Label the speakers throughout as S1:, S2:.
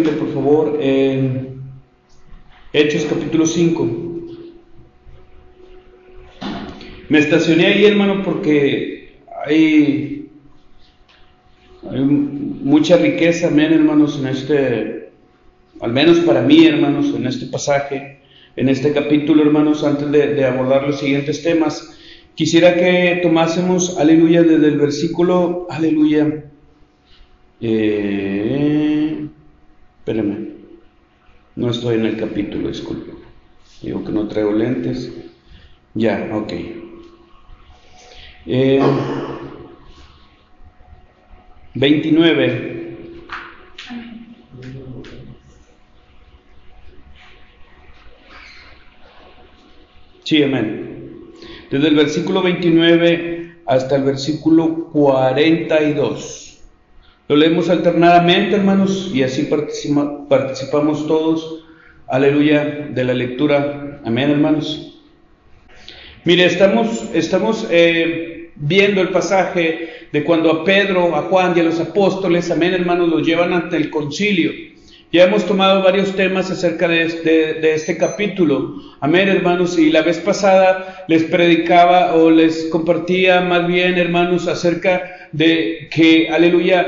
S1: Por favor, en Hechos capítulo 5. Me estacioné ahí, hermano, porque hay, mucha riqueza, amén, hermanos, en este, al menos para mí, hermanos, en este pasaje, en este capítulo, hermanos, antes de, abordar los siguientes temas. Quisiera que tomásemos, aleluya, desde el versículo, aleluya. Eh, espérame, no estoy en el capítulo, disculpe. Digo que no traigo lentes. Ya, ok. Eh, 29. Sí, amén. Desde el versículo 29 hasta el versículo 42. Lo leemos alternadamente, hermanos, y así participamos todos. Aleluya de la lectura. Amén, hermanos. Mire, estamos, estamos eh, viendo el pasaje de cuando a Pedro, a Juan y a los apóstoles, amén, hermanos, los llevan ante el concilio. Ya hemos tomado varios temas acerca de este, de este, capítulo. Amén, hermanos. Y la vez pasada les predicaba o les compartía más bien, hermanos, acerca de que, aleluya,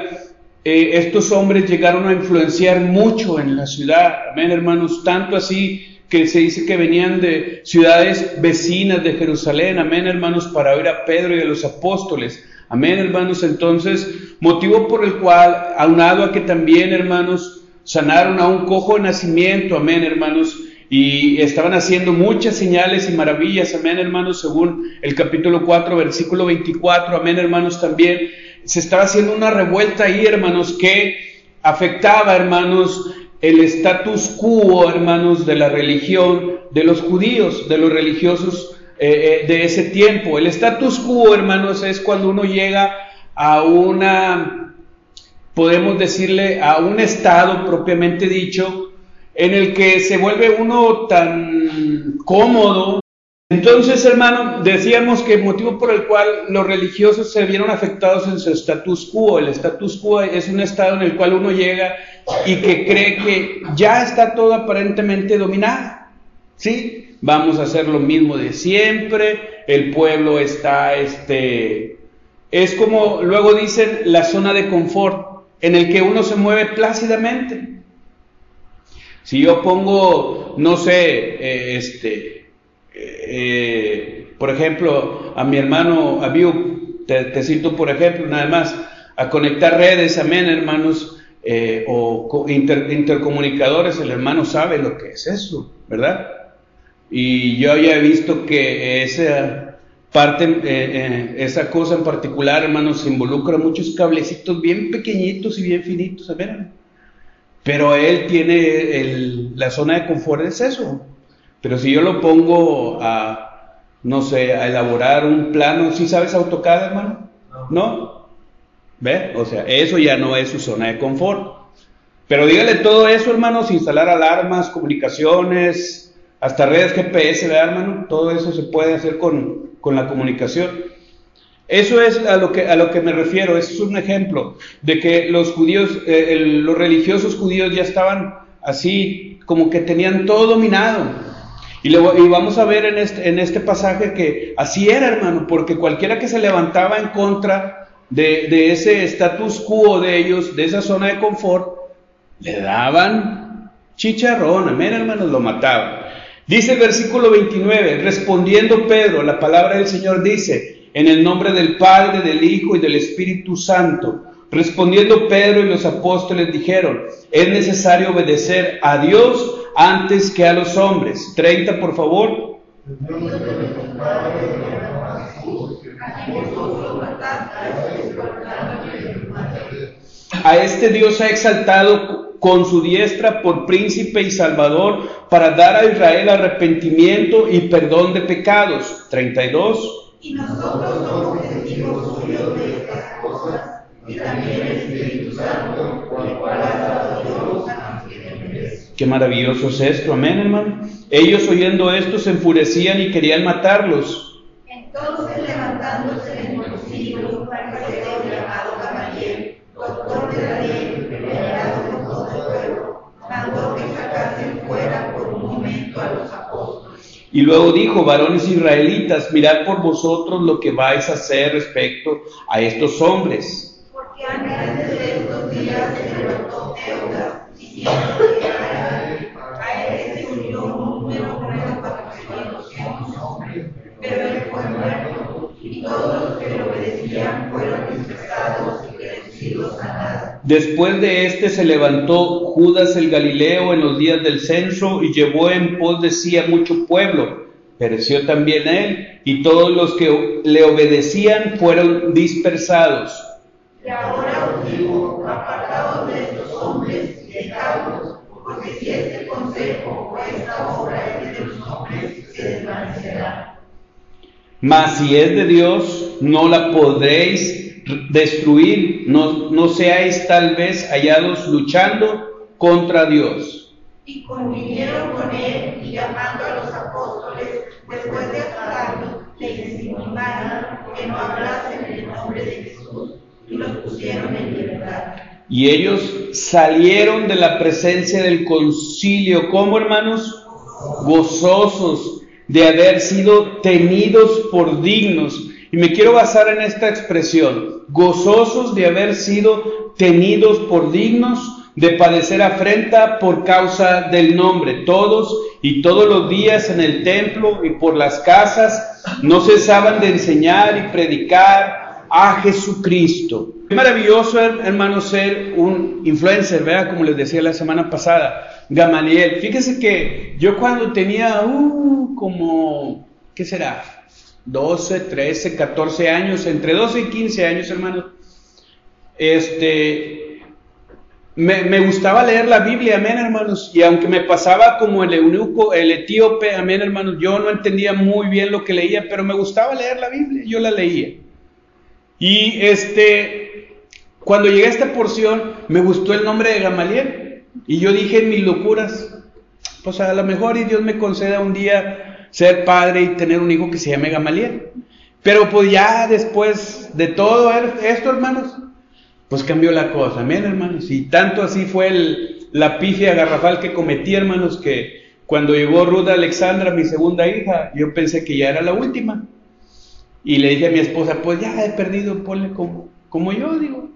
S1: eh, estos hombres llegaron a influenciar mucho en la ciudad. Amén, hermanos. Tanto así que se dice que venían de ciudades vecinas de Jerusalén. Amén, hermanos, para oír a Pedro y a los apóstoles. Amén, hermanos. Entonces, motivo por el cual, aunado a que también, hermanos, sanaron a un cojo de nacimiento, amén hermanos, y estaban haciendo muchas señales y maravillas, amén hermanos, según el capítulo 4, versículo 24, amén hermanos también. Se estaba haciendo una revuelta ahí, hermanos, que afectaba, hermanos, el status quo, hermanos, de la religión de los judíos, de los religiosos eh, eh, de ese tiempo. El status quo, hermanos, es cuando uno llega a una podemos decirle, a un estado propiamente dicho, en el que se vuelve uno tan cómodo. Entonces, hermano, decíamos que el motivo por el cual los religiosos se vieron afectados en su status quo, el status quo es un estado en el cual uno llega y que cree que ya está todo aparentemente dominado. ¿Sí? Vamos a hacer lo mismo de siempre, el pueblo está, este, es como luego dicen, la zona de confort en el que uno se mueve plácidamente. Si yo pongo, no sé, eh, este, eh, por ejemplo, a mi hermano Abiu, te, te, cito por ejemplo, nada más, a conectar redes, amén, hermanos, eh, o intercomunicadores, el hermano sabe lo que es eso, ¿verdad? Y yo ya he visto que esa parte, esa cosa en particular, hermanos, involucra muchos cablecitos bien pequeñitos y bien finitos, ver Pero él tiene el, la zona de confort, es eso. Pero si yo lo pongo a, no sé, a elaborar un plano, ¿sí sabes AutoCAD, hermano? ¿No? ¿Ve? O sea, eso ya no es su zona de confort. Pero dígale todo eso, hermanos, instalar alarmas, comunicaciones, hasta redes GPS, ¿verdad, hermano? Todo eso se puede hacer con, con la comunicación. Eso es a lo que, a lo que me refiero, es un ejemplo de que los judíos, eh, los religiosos judíos ya estaban así, como que tenían todo dominado. Y, y vamos a ver en este, en este pasaje que así era, hermano, porque cualquiera que se levantaba en contra de, de ese status quo de ellos, de esa zona de confort, le daban chicharrón, amén, hermanos, lo mataban. Dice el versículo 29, respondiendo Pedro, la palabra del Señor dice, en el nombre del Padre, del Hijo y del Espíritu Santo. Respondiendo Pedro y los apóstoles dijeron, es necesario obedecer a Dios antes que a los hombres. 30, por favor. A este Dios ha exaltado con su diestra por príncipe y salvador para dar a Israel arrepentimiento y perdón de pecados. 32. Y nosotros somos testigos suyos de estas cosas y también el Espíritu Santo, el cual ha dado Dios Qué maravilloso es esto, amén, hermano. Ellos oyendo esto se enfurecían y querían matarlos. Entonces levantándose el concilio, fariseo llamado Gamaliel, doctor de la ley, Y luego dijo, varones israelitas, mirad por vosotros lo que vais a hacer respecto a estos hombres. Porque antes de estos días se levantó Después de este se levantó Judas el Galileo en los días del censo y llevó en pos de sí a mucho pueblo. Pereció también él y todos los que le obedecían fueron dispersados. Y ahora os digo, apartados de estos hombres y dejadlos, porque si este consejo o esta obra es de los hombres, se desvanecerá. Mas si es de Dios, no la podréis destruir, no, no seáis tal vez hallados luchando contra Dios. Y convinieron con él y llamando a los apóstoles, después de aclararlos, les intimaron que no hablasen en el nombre de Jesús y los pusieron en libertad. Y ellos salieron de la presencia del concilio, como hermanos? Gozosos de haber sido tenidos por dignos y me quiero basar en esta expresión, gozosos de haber sido tenidos por dignos de padecer afrenta por causa del nombre. Todos y todos los días en el templo y por las casas no cesaban de enseñar y predicar a Jesucristo. Es maravilloso, hermano, ser un influencer, ¿verdad? Como les decía la semana pasada, Gamaliel. Fíjese que yo cuando tenía, uh, como, ¿qué será? 12, 13, 14 años, entre 12 y 15 años, hermanos, este, me, gustaba leer la Biblia, amén, hermanos, y aunque me pasaba como el eunuco, el etíope, amén, hermanos, yo no entendía muy bien lo que leía, pero me gustaba leer la Biblia, yo la leía. Y este, cuando llegué a esta porción, me gustó el nombre de Gamaliel, y yo dije en mis locuras, pues a lo mejor y Dios me conceda un día ser padre y tener un hijo que se llame Gamaliel. Pero pues ya después de todo esto, hermanos, pues cambió la cosa, amén, hermanos. Y tanto así fue el, la pifia garrafal que cometí, hermanos, que cuando llegó Ruth Alexandra, mi segunda hija, yo pensé que ya era la última. Y le dije a mi esposa, pues ya he perdido, ponle como, como yo, digo.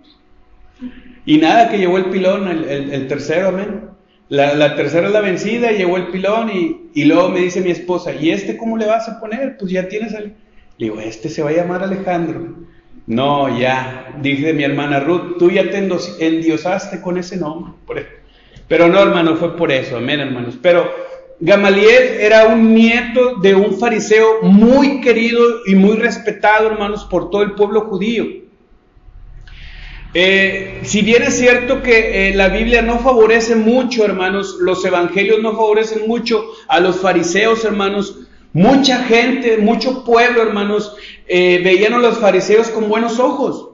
S1: Y nada, que llegó el pilón, el, el tercero, amén. La, tercera es la vencida, llegó el pilón y, luego me dice mi esposa, ¿y este cómo le vas a poner? Pues ya tienes al... Le digo, este se va a llamar Alejandro. No, ya, dije mi hermana Ruth, tú ya te endiosaste con ese nombre. Pero no, hermano, fue por eso, amén, hermanos. Pero Gamaliel era un nieto de un fariseo muy querido y muy respetado, hermanos, por todo el pueblo judío. Eh, si bien es cierto que eh, la Biblia no favorece mucho, hermanos, los evangelios no favorecen mucho a los fariseos, hermanos, mucha gente, mucho pueblo, hermanos, eh, veían a los fariseos con buenos ojos.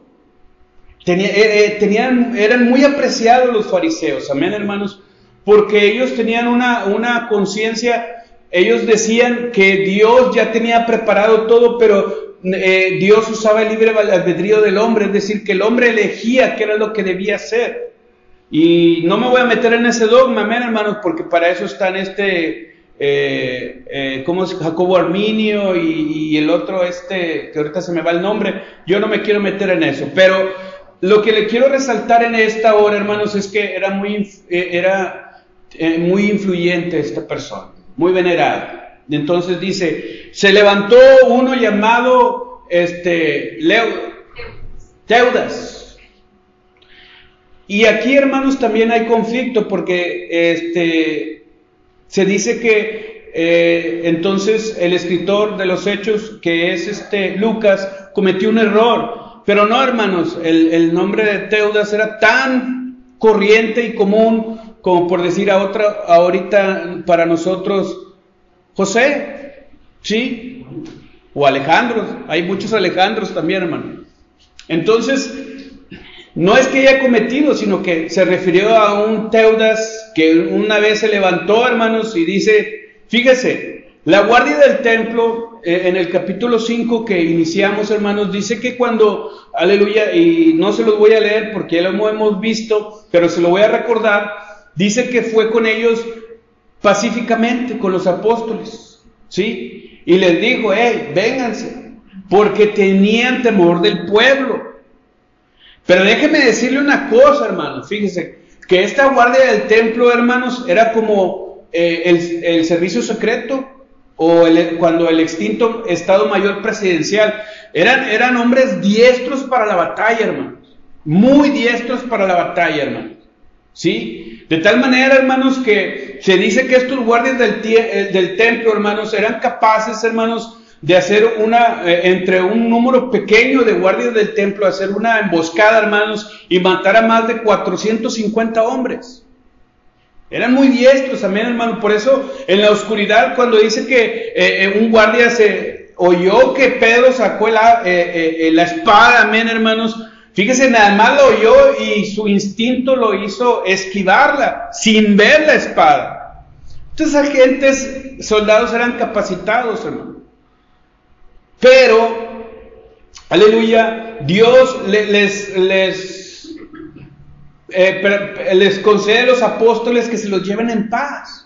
S1: tenían, eran muy apreciados los fariseos, amén, hermanos, porque ellos tenían una, una conciencia, ellos decían que Dios ya tenía preparado todo, pero eh, Dios usaba el libre albedrío del hombre, es decir, que el hombre elegía qué era lo que debía hacer. Y no me voy a meter en ese dogma, hermanos, porque para eso están este, eh, eh, ¿cómo es? Jacobo Arminio y, el otro, este, que ahorita se me va el nombre. Yo no me quiero meter en eso, pero lo que le quiero resaltar en esta hora, hermanos, es que era muy, era, muy influyente esta persona, muy venerada. Entonces dice, se levantó uno llamado este, Leo, Teudas. Y aquí, hermanos, también hay conflicto porque este, se dice que eh, entonces el escritor de los hechos, que es este Lucas, cometió un error. Pero no, hermanos, el, el nombre de Teudas era tan corriente y común como por decir a otra, ahorita para nosotros José, ¿sí? O Alejandro, hay muchos Alejandros también, hermano. Entonces, no es que haya cometido, sino que se refirió a un Teudas que una vez se levantó, hermanos, y dice, fíjese, la guardia del templo, eh, en el capítulo 5 que iniciamos, hermanos, dice que cuando, aleluya, y no se los voy a leer porque ya lo hemos visto, pero se lo voy a recordar, dice que fue con ellos pacíficamente con los apóstoles. ¿Sí? Y les dijo, hey, vénganse, porque tenían temor del pueblo. Pero déjeme decirle una cosa, hermanos, fíjese, que esta guardia del templo, hermanos, era como eh, el, servicio secreto o cuando el extinto Estado Mayor Presidencial. Eran, eran hombres diestros para la batalla, hermanos. Muy diestros para la batalla, hermanos. ¿Sí? De tal manera, hermanos, que se dice que estos guardias del, eh, del templo, hermanos, eran capaces, hermanos, de hacer una, eh, entre un número pequeño de guardias del templo, hacer una emboscada, hermanos, y matar a más de 450 hombres. Eran muy diestros, amén, hermano. Por eso, en la oscuridad, cuando dice que eh, un guardia se oyó que Pedro sacó la, la espada, amén, hermanos, Fíjese, nada más lo oyó y su instinto lo hizo esquivarla sin ver la espada. Entonces, agentes, soldados eran capacitados, hermano. Pero, aleluya, Dios les, eh, les concede a los apóstoles que se los lleven en paz.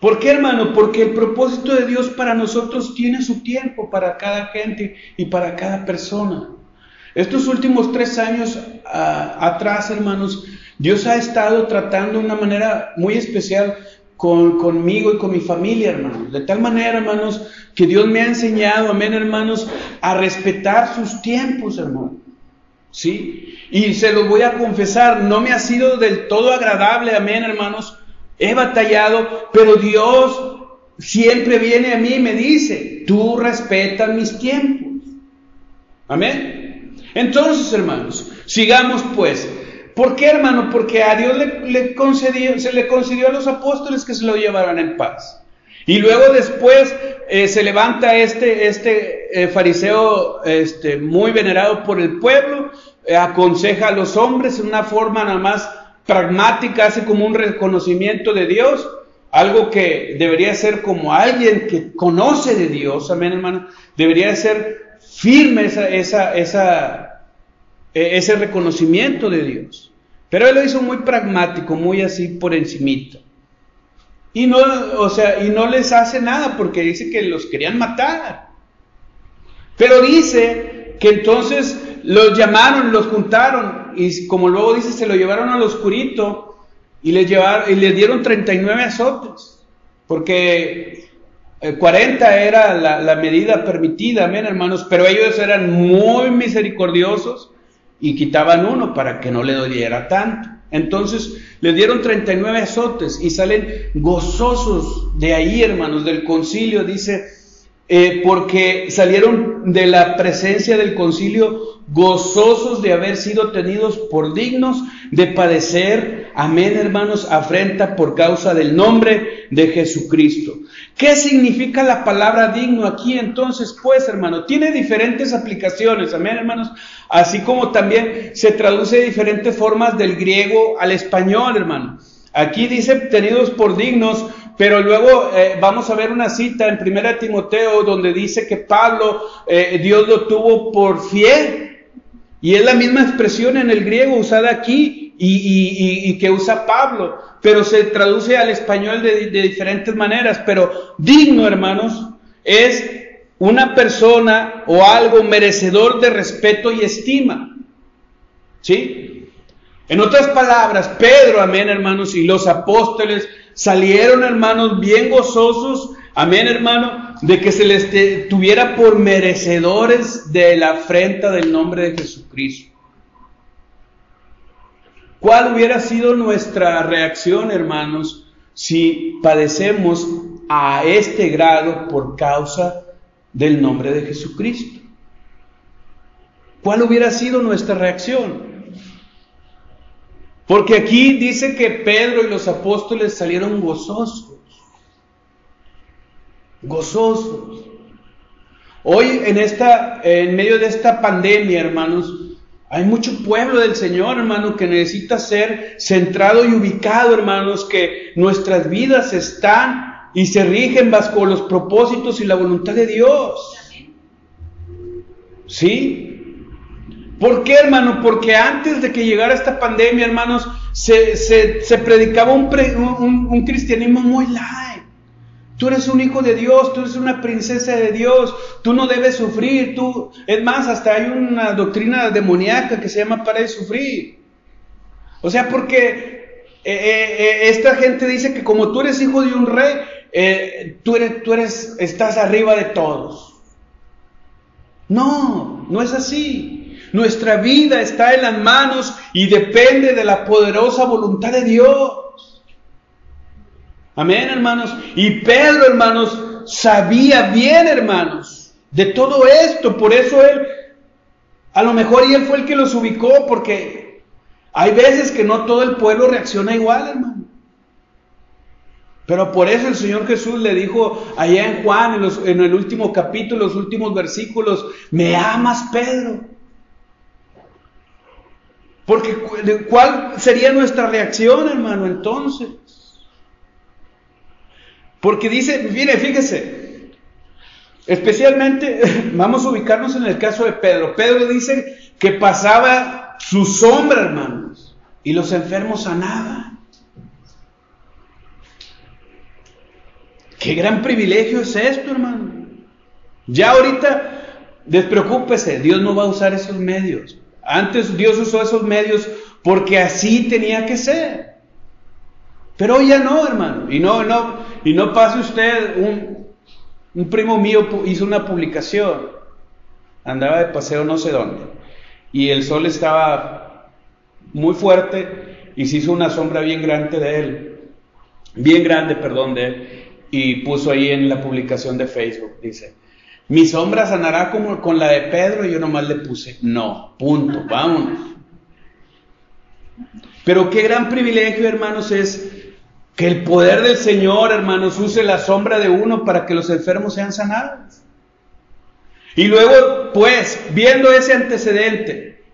S1: ¿Por qué, hermano? Porque el propósito de Dios para nosotros tiene su tiempo para cada gente y para cada persona. Estos últimos tres años ah, atrás, hermanos, Dios ha estado tratando de una manera muy especial con, conmigo y con mi familia, hermanos. De tal manera, hermanos, que Dios me ha enseñado, amén, hermanos, a respetar sus tiempos, hermano. ¿Sí? Y se lo voy a confesar, no me ha sido del todo agradable, amén, hermanos, He batallado, pero Dios siempre viene a mí y me dice, tú respetas mis tiempos. Amén. Entonces, hermanos, sigamos pues. ¿Por qué, hermano? Porque a Dios se le concedió a los apóstoles que se lo llevaran en paz. Y luego después eh, se levanta este, este eh, fariseo este, muy venerado por el pueblo, eh, aconseja a los hombres en una forma nada más pragmática, hace como un reconocimiento de Dios, algo que debería ser como alguien que conoce de Dios, amén hermano, debería ser firme esa, esa, e, ese reconocimiento de Dios. Pero él lo hizo muy pragmático, muy así por encimita. Y no, o sea, y no les hace nada porque dice que los querían matar. Pero dice que entonces los llamaron, los juntaron y como luego dice, se lo llevaron al oscurito y les, llevaron, y les dieron 39 azotes, porque 40 eh, era la, medida permitida, amén hermanos, pero ellos eran muy misericordiosos y quitaban uno para que no le doliera tanto. Entonces les dieron 39 azotes y salen gozosos de ahí, hermanos, del concilio, dice, eh, porque salieron de la presencia del concilio gozosos de haber sido tenidos por dignos de padecer, amén hermanos, afrenta por causa del nombre de Jesucristo. ¿Qué significa la palabra digno aquí entonces? Pues hermano, tiene diferentes aplicaciones, amén hermanos, así como también se traduce de diferentes formas del griego al español, hermano. Aquí dice tenidos por dignos, pero luego eh, vamos a ver una cita en 1 Timoteo donde dice que Pablo, eh, Dios lo tuvo por fiel y es la misma expresión en el griego usada aquí y, que usa Pablo, pero se traduce al español de, de diferentes maneras. Pero digno, hermanos, es una persona o algo merecedor de respeto y estima. ¿Sí? En otras palabras, Pedro, amén, hermanos, y los apóstoles salieron, hermanos, bien gozosos Amén, hermano, de que se les tuviera por merecedores de la afrenta del nombre de Jesucristo. ¿Cuál hubiera sido nuestra reacción, hermanos, si padecemos a este grado por causa del nombre de Jesucristo? ¿Cuál hubiera sido nuestra reacción? Porque aquí dice que Pedro y los apóstoles salieron gozosos gozosos. Hoy en esta, en medio de esta pandemia, hermanos, hay mucho pueblo del Señor, hermano, que necesita ser centrado y ubicado, hermanos, que nuestras vidas están y se rigen bajo los propósitos y la voluntad de Dios. ¿Sí? ¿Por qué, hermano? Porque antes de que llegara esta pandemia, hermanos, se, se, predicaba un, un, un cristianismo muy light Tú eres un hijo de Dios, tú eres una princesa de Dios, tú no debes sufrir, tú... Es más, hasta hay una doctrina demoníaca que se llama para de sufrir. O sea, porque eh, eh, eh, esta gente dice que como tú eres hijo de un rey, tú, eres, tú eres, estás arriba de todos. No, no es así. Nuestra vida está en las manos y depende de la poderosa voluntad de Dios. Amén, hermanos. Y Pedro, hermanos, sabía bien, hermanos, de todo esto. Por eso él, a lo mejor y él fue el que los ubicó, porque hay veces que no todo el pueblo reacciona igual, hermano. Pero por eso el Señor Jesús le dijo allá en Juan, en, en el último capítulo, los últimos versículos, me amas, Pedro. Porque ¿cuál sería nuestra reacción, hermano, entonces? Porque dice, mire, fíjese, especialmente vamos a ubicarnos en el caso de Pedro. Pedro dice que pasaba su sombra, hermanos, y los enfermos sanaban. Qué gran privilegio es esto, hermano. Ya ahorita, despreocúpese, Dios no va a usar esos medios. Antes Dios usó esos medios porque así tenía que ser. Pero hoy ya no, hermano. Y no, no, y no pase usted, un, un primo mío hizo una publicación, andaba de paseo no sé dónde, y el sol estaba muy fuerte y se hizo una sombra bien grande de él, bien grande, perdón, de él, y puso ahí en la publicación de Facebook, dice, mi sombra sanará como con la de Pedro, y yo nomás le puse, no, punto, vámonos. Pero qué gran privilegio, hermanos, es que el poder del Señor, hermanos, use la sombra de uno para que los enfermos sean sanados. Y luego, pues, viendo ese antecedente,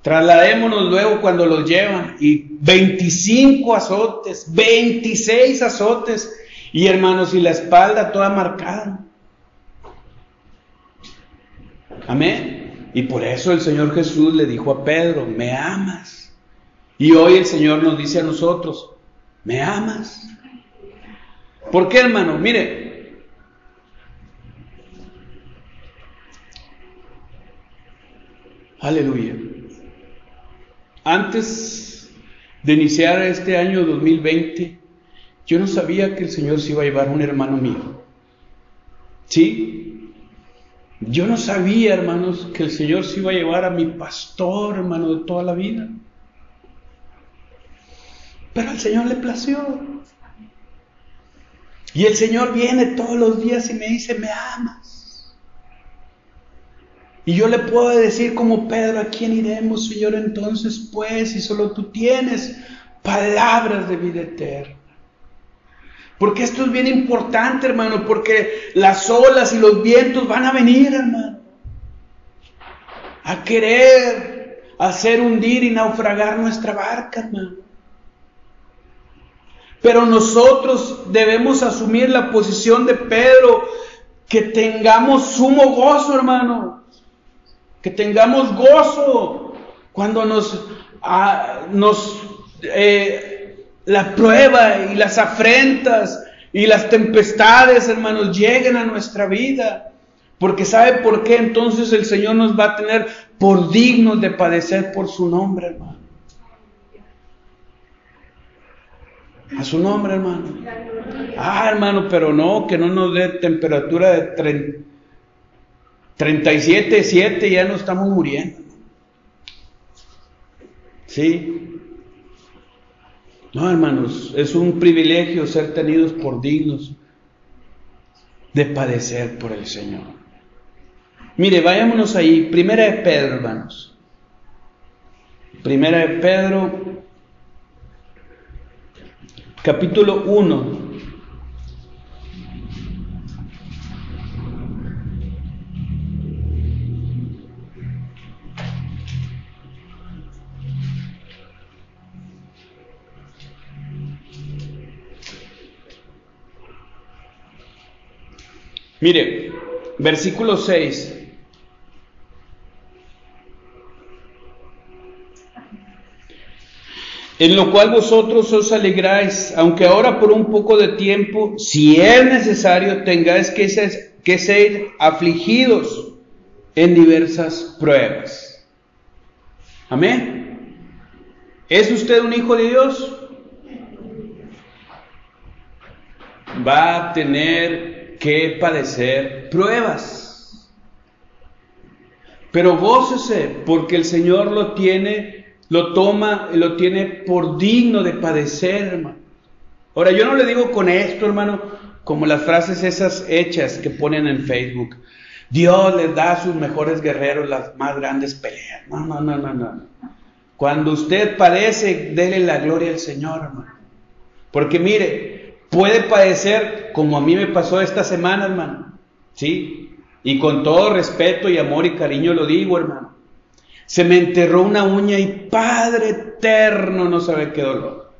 S1: trasladémonos luego cuando los llevan y 25 azotes, 26 azotes, y hermanos, y la espalda toda marcada. Amén. Y por eso el Señor Jesús le dijo a Pedro, me amas. Y hoy el Señor nos dice a nosotros, ¿Me amas? ¿Por qué, hermano? Mire, aleluya. Antes de iniciar este año 2020, yo no sabía que el Señor se iba a llevar un hermano mío. ¿Sí? Yo no sabía, hermanos, que el Señor se iba a llevar a mi pastor, hermano, de toda la vida. Pero al Señor le plació. Y el Señor viene todos los días y me dice, me amas. Y yo le puedo decir como Pedro, ¿a quién iremos, Señor? Entonces, pues, si solo tú tienes palabras de vida eterna. Porque esto es bien importante, hermano, porque las olas y los vientos van a venir, hermano. A querer hacer hundir y naufragar nuestra barca, hermano. Pero nosotros debemos asumir la posición de Pedro, que tengamos sumo gozo, hermano. Que tengamos gozo cuando nos, ah, eh, la prueba y las afrentas y las tempestades, hermanos, lleguen a nuestra vida. Porque sabe por qué entonces el Señor nos va a tener por dignos de padecer por su nombre, hermano. A su nombre, hermano. Ah, hermano, pero no, que no nos dé temperatura de 37, 7, ya no estamos muriendo. ¿Sí? No, hermanos, es un privilegio ser tenidos por dignos de padecer por el Señor. Mire, vayámonos ahí. Primera de Pedro, hermanos. Primera de Pedro, capítulo 1. Mire, versículo 6. En lo cual vosotros os alegráis, aunque ahora por un poco de tiempo, si es necesario, tengáis que ser, afligidos en diversas pruebas. Amén. ¿Es usted un hijo de Dios? Va a tener que padecer pruebas. Pero gócese porque el Señor lo tiene lo toma, lo tiene por digno de padecer, hermano. Ahora, yo no le digo con esto, hermano, como las frases esas hechas que ponen en Facebook. Dios les da a sus mejores guerreros las más grandes peleas. No, no, no, no, no. Cuando usted padece, dele la gloria al Señor, hermano. Porque mire, puede padecer como a mí me pasó esta semana, hermano. ¿Sí? Y con todo respeto y amor y cariño lo digo, hermano. Se me enterró una uña y Padre eterno no sabe qué dolor.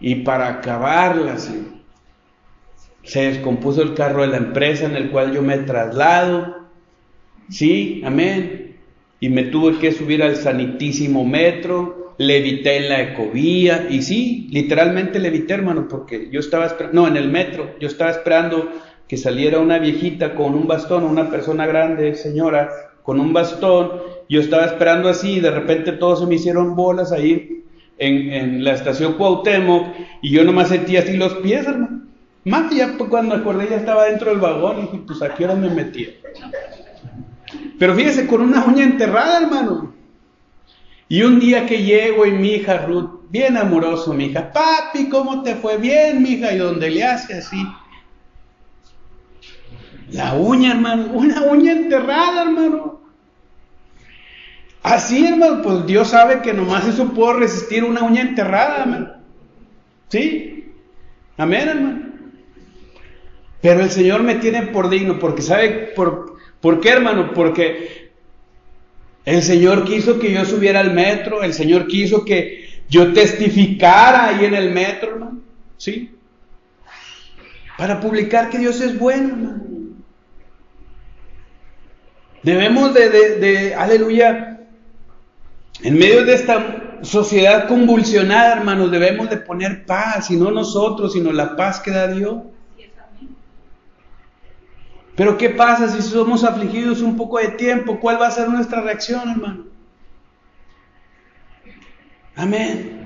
S1: Y para acabarla, se descompuso el carro de la empresa en el cual yo me traslado. Sí, amén. Y me tuve que subir al sanitísimo metro, levité en la ecovía, y sí, literalmente levité, hermano, porque yo estaba esperando, no, en el metro, yo estaba esperando que saliera una viejita con un bastón, una persona grande, señora, con un bastón. Yo estaba esperando así y de repente todos se me hicieron bolas ahí en, la estación Cuauhtémoc y yo nomás sentía así los pies, hermano. Más ya cuando acordé ya estaba dentro del vagón y dije, pues aquí ahora me metía. Pero fíjese, con una uña enterrada, hermano. Y un día que llego y mi hija Ruth, bien amoroso, mi hija, papi, ¿cómo te fue? Bien, mi hija, y donde le hace así. La uña, hermano, una uña enterrada, hermano. Así, hermano, pues Dios sabe que nomás eso puedo resistir una uña enterrada, hermano. ¿Sí? Amén, hermano. Pero el Señor me tiene por digno, porque sabe por, por qué, hermano, porque el Señor quiso que yo subiera al metro, el Señor quiso que yo testificara ahí en el metro, hermano. ¿Sí? Para publicar que Dios es bueno, hermano. Debemos de, aleluya, en medio de esta sociedad convulsionada, hermanos, debemos de poner paz, y no nosotros, sino la paz que da Dios. Pero ¿qué pasa si somos afligidos un poco de tiempo? ¿Cuál va a ser nuestra reacción, hermano? Amén.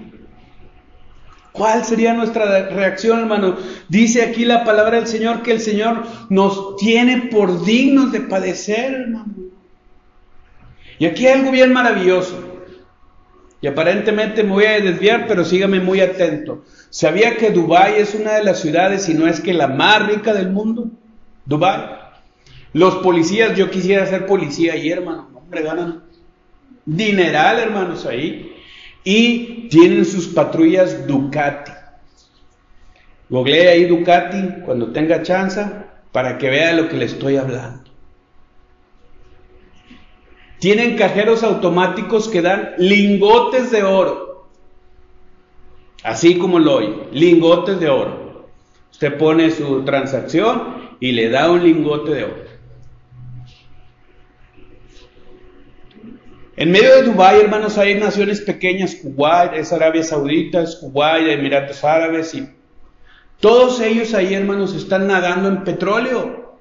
S1: ¿Cuál sería nuestra reacción, hermano? Dice aquí la palabra del Señor que el Señor nos tiene por dignos de padecer, hermano. Y aquí hay algo bien maravilloso. Y aparentemente me voy a desviar, pero sígame muy atento. ¿Sabía que Dubái es una de las ciudades, si no es que la más rica del mundo? Dubái. Los policías, yo quisiera ser policía ahí, hermano. Hombre, ganan dineral, hermanos, ahí. Y tienen sus patrullas Ducati. Google ahí Ducati cuando tenga chance para que vea lo que le estoy hablando. Tienen cajeros automáticos que dan lingotes de oro. Así como lo oye, lingotes de oro. Usted pone su transacción y le da un lingote de oro. En medio de Dubái, hermanos, hay naciones pequeñas, Kuwait, es Arabia Saudita, es Kuwait, Emiratos Árabes, y todos ellos ahí, hermanos, están nadando en petróleo.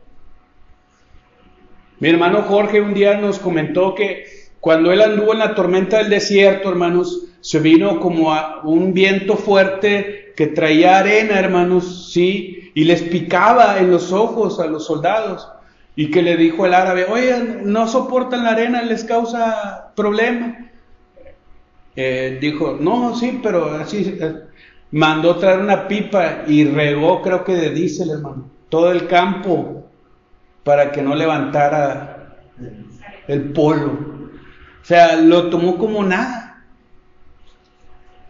S1: Mi hermano Jorge un día nos comentó que cuando él anduvo en la tormenta del desierto, hermanos, se vino como a un viento fuerte que traía arena, hermanos, sí, y les picaba en los ojos a los soldados. Y que le dijo el árabe, oye, no soportan la arena, les causa problema. Eh, dijo, no, sí, pero así. Eh, mandó traer una pipa y regó, creo que de diésel, hermano, todo el campo para que no levantara el polo. O sea, lo tomó como nada.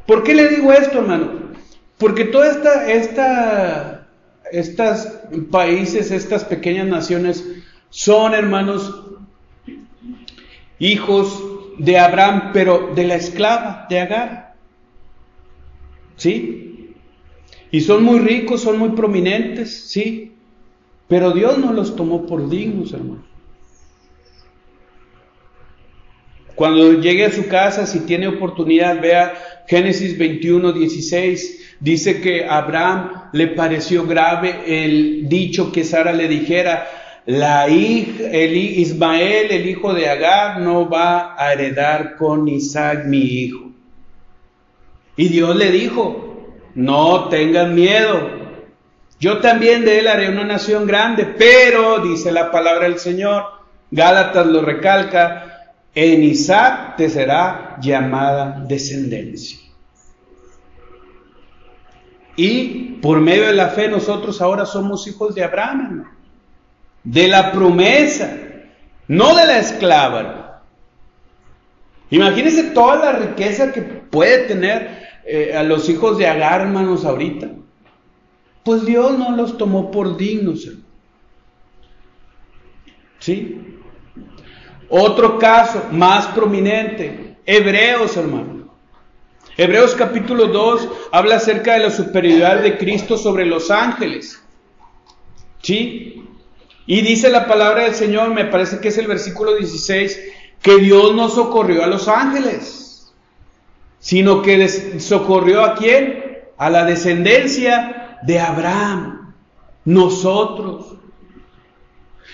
S1: ¿Por qué le digo esto, hermano? Porque todas esta, esta, estas países, estas pequeñas naciones, son, hermanos, hijos de Abraham, pero de la esclava, de Agar. ¿Sí? Y son muy ricos, son muy prominentes, ¿sí? Pero Dios no los tomó por dignos, hermano. Cuando llegue a su casa, si tiene oportunidad, vea Génesis 21, 16. Dice que a Abraham le pareció grave el dicho que Sara le dijera, la hija, el Ismael, el hijo de Agar, no va a heredar con Isaac mi hijo. Y Dios le dijo, no tengan miedo, yo también de él haré una nación grande, pero, dice la palabra del Señor, Gálatas lo recalca, en Isaac te será llamada descendencia. Y por medio de la fe nosotros ahora somos hijos de Abraham, de la promesa, no de la esclava. Imagínense toda la riqueza que puede tener eh, a los hijos de Agar, hermanos, ahorita. Pues Dios no los tomó por dignos. ¿Sí? Otro caso más prominente, Hebreos, hermano. Hebreos capítulo 2 habla acerca de la superioridad de Cristo sobre los ángeles. ¿Sí? Y dice la palabra del Señor, me parece que es el versículo 16, que Dios no socorrió a los ángeles, sino que socorrió a quién? A la descendencia de Abraham, nosotros.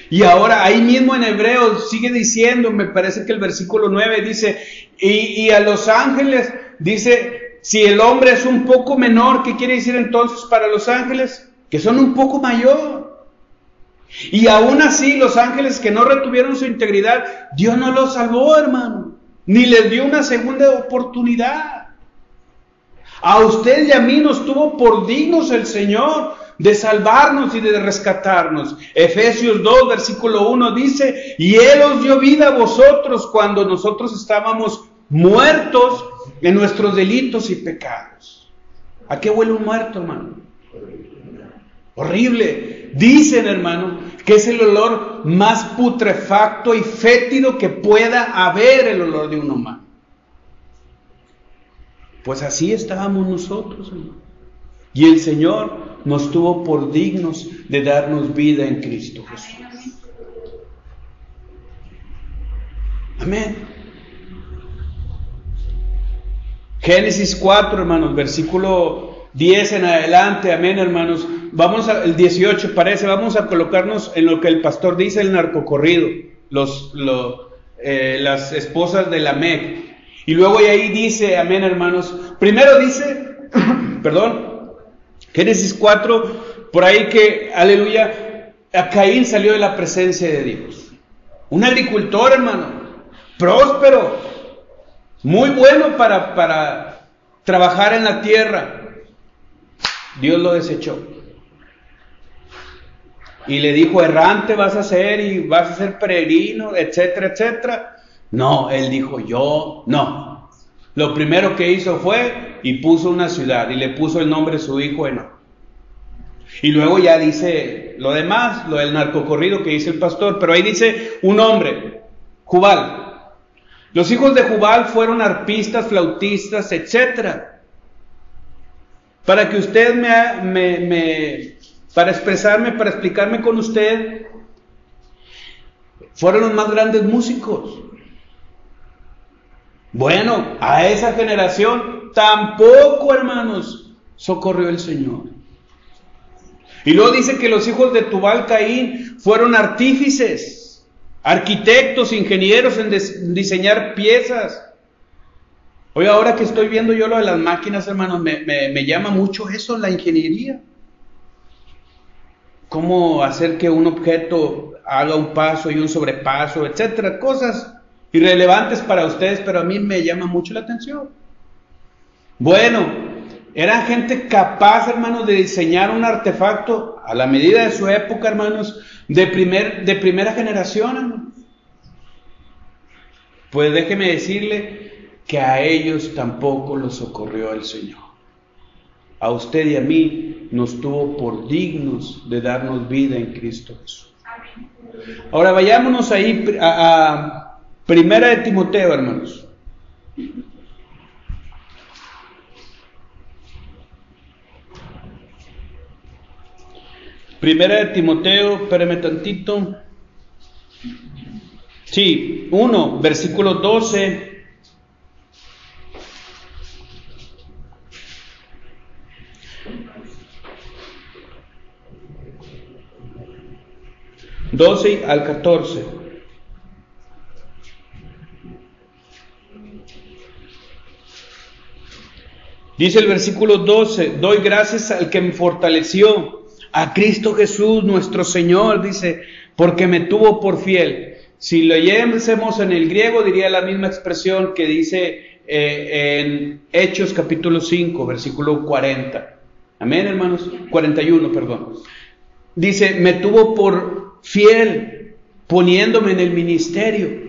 S1: Y ahora ahí mismo en Hebreos sigue diciendo, me parece que el versículo 9 dice, y, y, a los ángeles dice, si el hombre es un poco menor, ¿qué quiere decir entonces para los ángeles? Que son un poco mayor. Y aún así los ángeles que no retuvieron su integridad, Dios no los salvó, hermano, ni les dio una segunda oportunidad. A usted y a mí nos tuvo por dignos el Señor de salvarnos y de rescatarnos. Efesios 2, versículo 1 dice, y Él os dio vida a vosotros cuando nosotros estábamos muertos en nuestros delitos y pecados. ¿A qué huele un muerto, hermano? Horrible. Dicen, hermano, que es el olor más putrefacto y fétido que pueda haber el olor de un humano. Pues así estábamos nosotros, Y el Señor nos tuvo por dignos de darnos vida en Cristo Jesús. Amén. Génesis 4, hermanos, versículo 10 en adelante, amén, hermanos. Vamos al 18, parece, vamos a colocarnos en lo que el pastor dice, el narcocorrido, los, eh, las esposas de la Lamec. Y luego ahí dice, amén hermanos, primero dice, perdón, Génesis 4, por ahí que, aleluya, a Caín salió de la presencia de Dios. Un agricultor, hermano, próspero, muy bueno para, para trabajar en la tierra. Dios lo desechó. Y le dijo, errante vas a ser y vas a ser peregrino, etcétera, etcétera. No, él dijo, yo no. Lo primero que hizo fue y puso una ciudad y le puso el nombre de su hijo Eno. Y luego ya dice lo demás, lo del narcocorrido que dice el pastor, pero ahí dice un hombre, Jubal. Los hijos de Jubal fueron arpistas, flautistas, etc. Para que usted me, para expresarme, para explicarme con usted, fueron los más grandes músicos. Bueno, a esa generación tampoco, hermanos, socorrió el Señor. Y luego dice que los hijos de Tubal Caín fueron artífices, arquitectos, ingenieros en diseñar piezas. Hoy ahora que estoy viendo yo lo de las máquinas, hermanos, me, me llama mucho eso, la ingeniería. Cómo hacer que un objeto haga un paso y un sobrepaso, etcétera, cosas irrelevantes para ustedes, pero a mí me llama mucho la atención. Bueno, eran gente capaz, hermanos, de diseñar un artefacto a la medida de su época, hermanos, de, primer, de primera generación, hermanos. Pues déjeme decirle que a ellos tampoco los socorrió el Señor. A usted y a mí nos tuvo por dignos de darnos vida en Cristo Jesús. Ahora vayámonos ahí a Primera de Timoteo, hermanos. Primera de Timoteo, espérame tantito. Sí, 1, versículo 12. Doce al catorce. Dice el versículo 12, doy gracias al que me fortaleció, a Cristo Jesús nuestro Señor, dice, porque me tuvo por fiel. Si leyésemos en el griego, diría la misma expresión que dice eh, en Hechos capítulo 5, versículo 40. Amén, hermanos. 41, perdón. Dice, me tuvo por fiel, poniéndome en el ministerio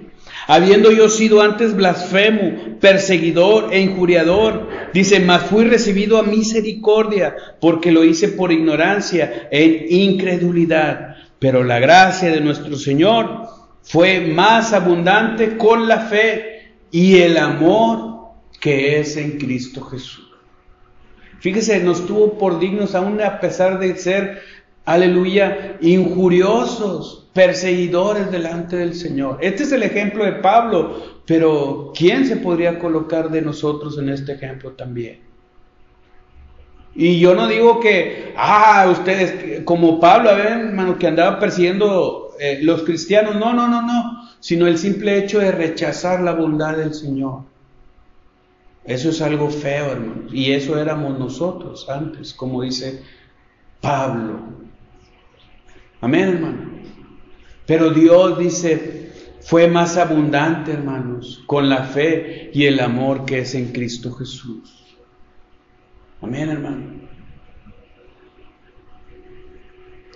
S1: habiendo yo sido antes blasfemo, perseguidor e injuriador, dice, mas fui recibido a misericordia, porque lo hice por ignorancia e incredulidad. Pero la gracia de nuestro Señor fue más abundante con la fe y el amor que es en Cristo Jesús. Fíjese, nos tuvo por dignos aún a pesar de ser, aleluya, injuriosos, perseguidores delante del Señor. Este es el ejemplo de Pablo, pero ¿quién se podría colocar de nosotros en este ejemplo también? Y yo no digo que, ah, ustedes, como Pablo, a ver, hermano, que andaba persiguiendo eh, los cristianos, no, no, no, no, sino el simple hecho de rechazar la bondad del Señor. Eso es algo feo, hermano, y eso éramos nosotros antes, como dice Pablo. Amén, hermano. Pero Dios dice, fue más abundante, hermanos, con la fe y el amor que es en Cristo Jesús. Amén, hermano.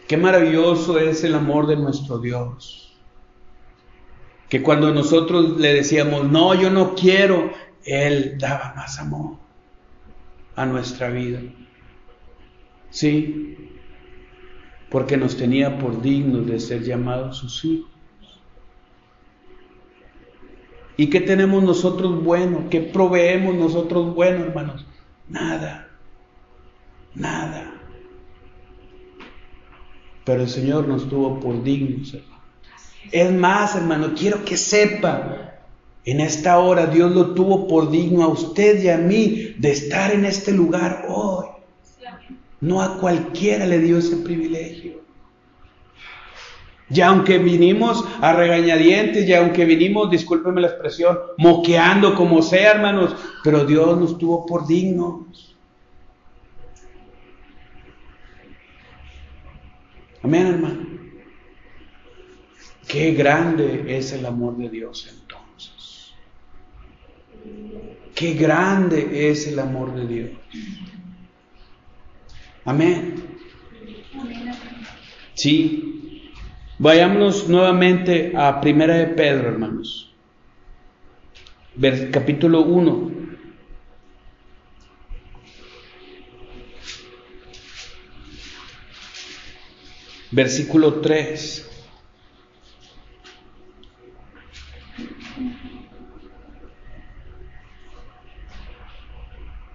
S1: Qué maravilloso es el amor de nuestro Dios. Que cuando nosotros le decíamos, no, yo no quiero, Él daba más amor a nuestra vida. Sí, porque nos tenía por dignos de ser llamados sus hijos. ¿Y qué tenemos nosotros bueno? ¿Qué proveemos nosotros bueno, hermanos? Nada, nada. Pero el Señor nos tuvo por dignos, hermano. Es más, hermano, quiero que sepa, en esta hora Dios lo tuvo por digno a usted y a mí de estar en este lugar hoy. No a cualquiera le dio ese privilegio. Y aunque vinimos a regañadientes, y aunque vinimos, discúlpeme la expresión, moqueando como sea, hermanos, pero Dios nos tuvo por dignos. Amén, hermano. Qué grande es el amor de Dios entonces. Qué grande es el amor de Dios. Amén. Sí. Vayámonos nuevamente a Primera de Pedro, hermanos. capítulo 1. Versículo 3.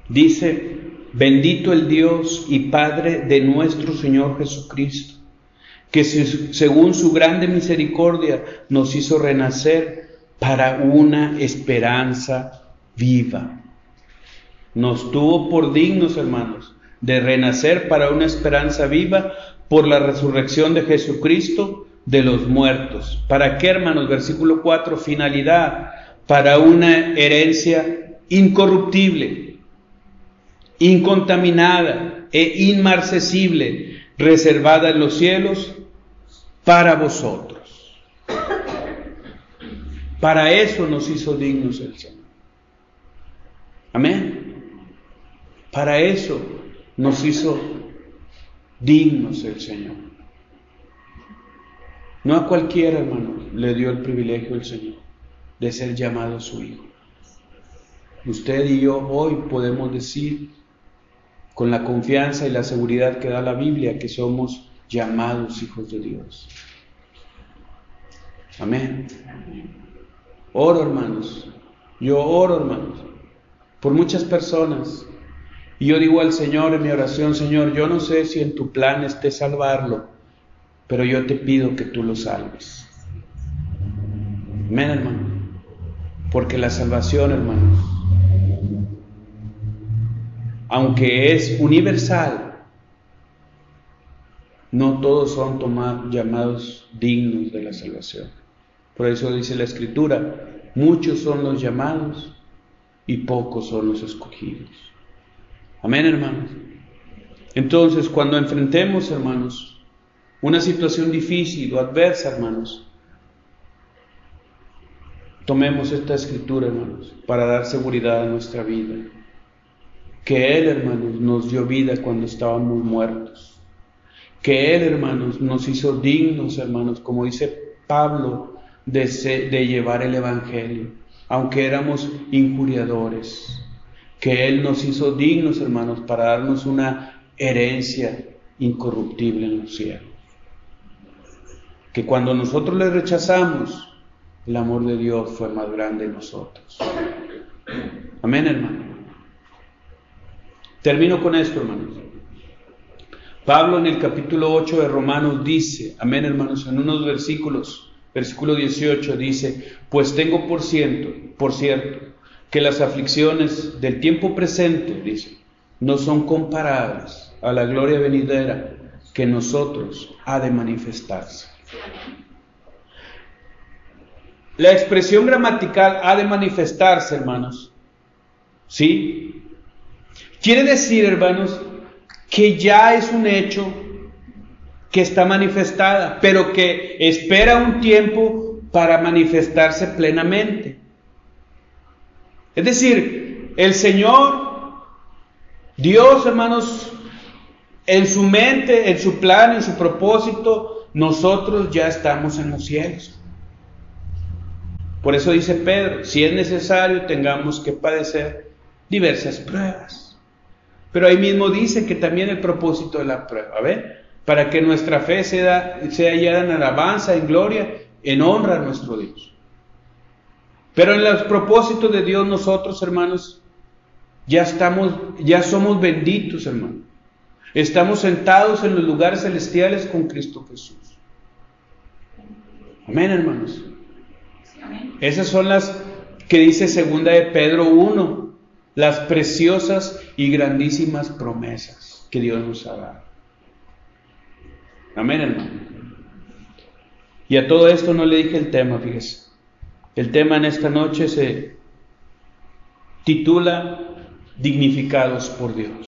S1: Dice, Bendito el Dios y Padre de nuestro Señor Jesucristo, que según su grande misericordia nos hizo renacer para una esperanza viva. Nos tuvo por dignos, hermanos, de renacer para una esperanza viva por la resurrección de Jesucristo de los muertos. ¿Para qué, hermanos? Versículo 4, finalidad, para una herencia incorruptible incontaminada e inmarcesible, reservada en los cielos para vosotros. Para eso nos hizo dignos el Señor. Amén. Para eso nos hizo dignos el Señor. No a cualquiera, hermano, le dio el privilegio el Señor de ser llamado su hijo. Usted y yo hoy podemos decir con la confianza y la seguridad que da la Biblia que somos llamados hijos de Dios. Amén. Oro, hermanos. Yo oro, hermanos, por muchas personas. Y yo digo al Señor en mi oración, Señor, yo no sé si en tu plan esté salvarlo, pero yo te pido que tú lo salves. Amén, hermano. Porque la salvación, hermanos, aunque es universal, no todos son llamados dignos de la salvación. Por eso dice la Escritura, muchos son los llamados y pocos son los escogidos. Amén, hermanos. Entonces, cuando enfrentemos, hermanos, una situación difícil o adversa, hermanos, tomemos esta escritura, hermanos, para dar seguridad a nuestra vida. Que Él, hermanos, nos dio vida cuando estábamos muertos. Que Él, hermanos, nos hizo dignos, hermanos, como dice Pablo, de, llevar el Evangelio, aunque éramos injuriadores. Que Él nos hizo dignos, hermanos, para darnos una herencia incorruptible en los cielos. Que cuando nosotros le rechazamos, el amor de Dios fue más grande en nosotros. Amén, hermano. Termino con esto, hermanos. Pablo en el capítulo 8 de Romanos dice, amén, hermanos, en unos versículos, versículo 18 dice, pues tengo por cierto, por cierto, que las aflicciones del tiempo presente, dice, no son comparables a la gloria venidera que nosotros ha de manifestarse. La expresión gramatical ha de manifestarse, hermanos. ¿Sí? Quiere decir, hermanos, que ya es un hecho que está manifestada, pero que espera un tiempo para manifestarse plenamente. Es decir, el Señor, Dios, hermanos, en su mente, en su plan, en su propósito, nosotros ya estamos en los cielos. Por eso dice Pedro, si es necesario tengamos que padecer diversas pruebas. Pero ahí mismo dice que también el propósito de la prueba. Para que nuestra fe sea, sea hallada en alabanza, en gloria, en honra a nuestro Dios. Pero en los propósitos de Dios nosotros, hermanos, ya estamos, ya somos benditos, hermanos. Estamos sentados en los lugares celestiales con Cristo Jesús. Amén, hermanos. Esas son las que dice segunda de Pedro 1, las preciosas y grandísimas promesas que Dios nos ha dado. Amén, hermano. Y a todo esto no le dije el tema, fíjese. El tema en esta noche se titula Dignificados por Dios.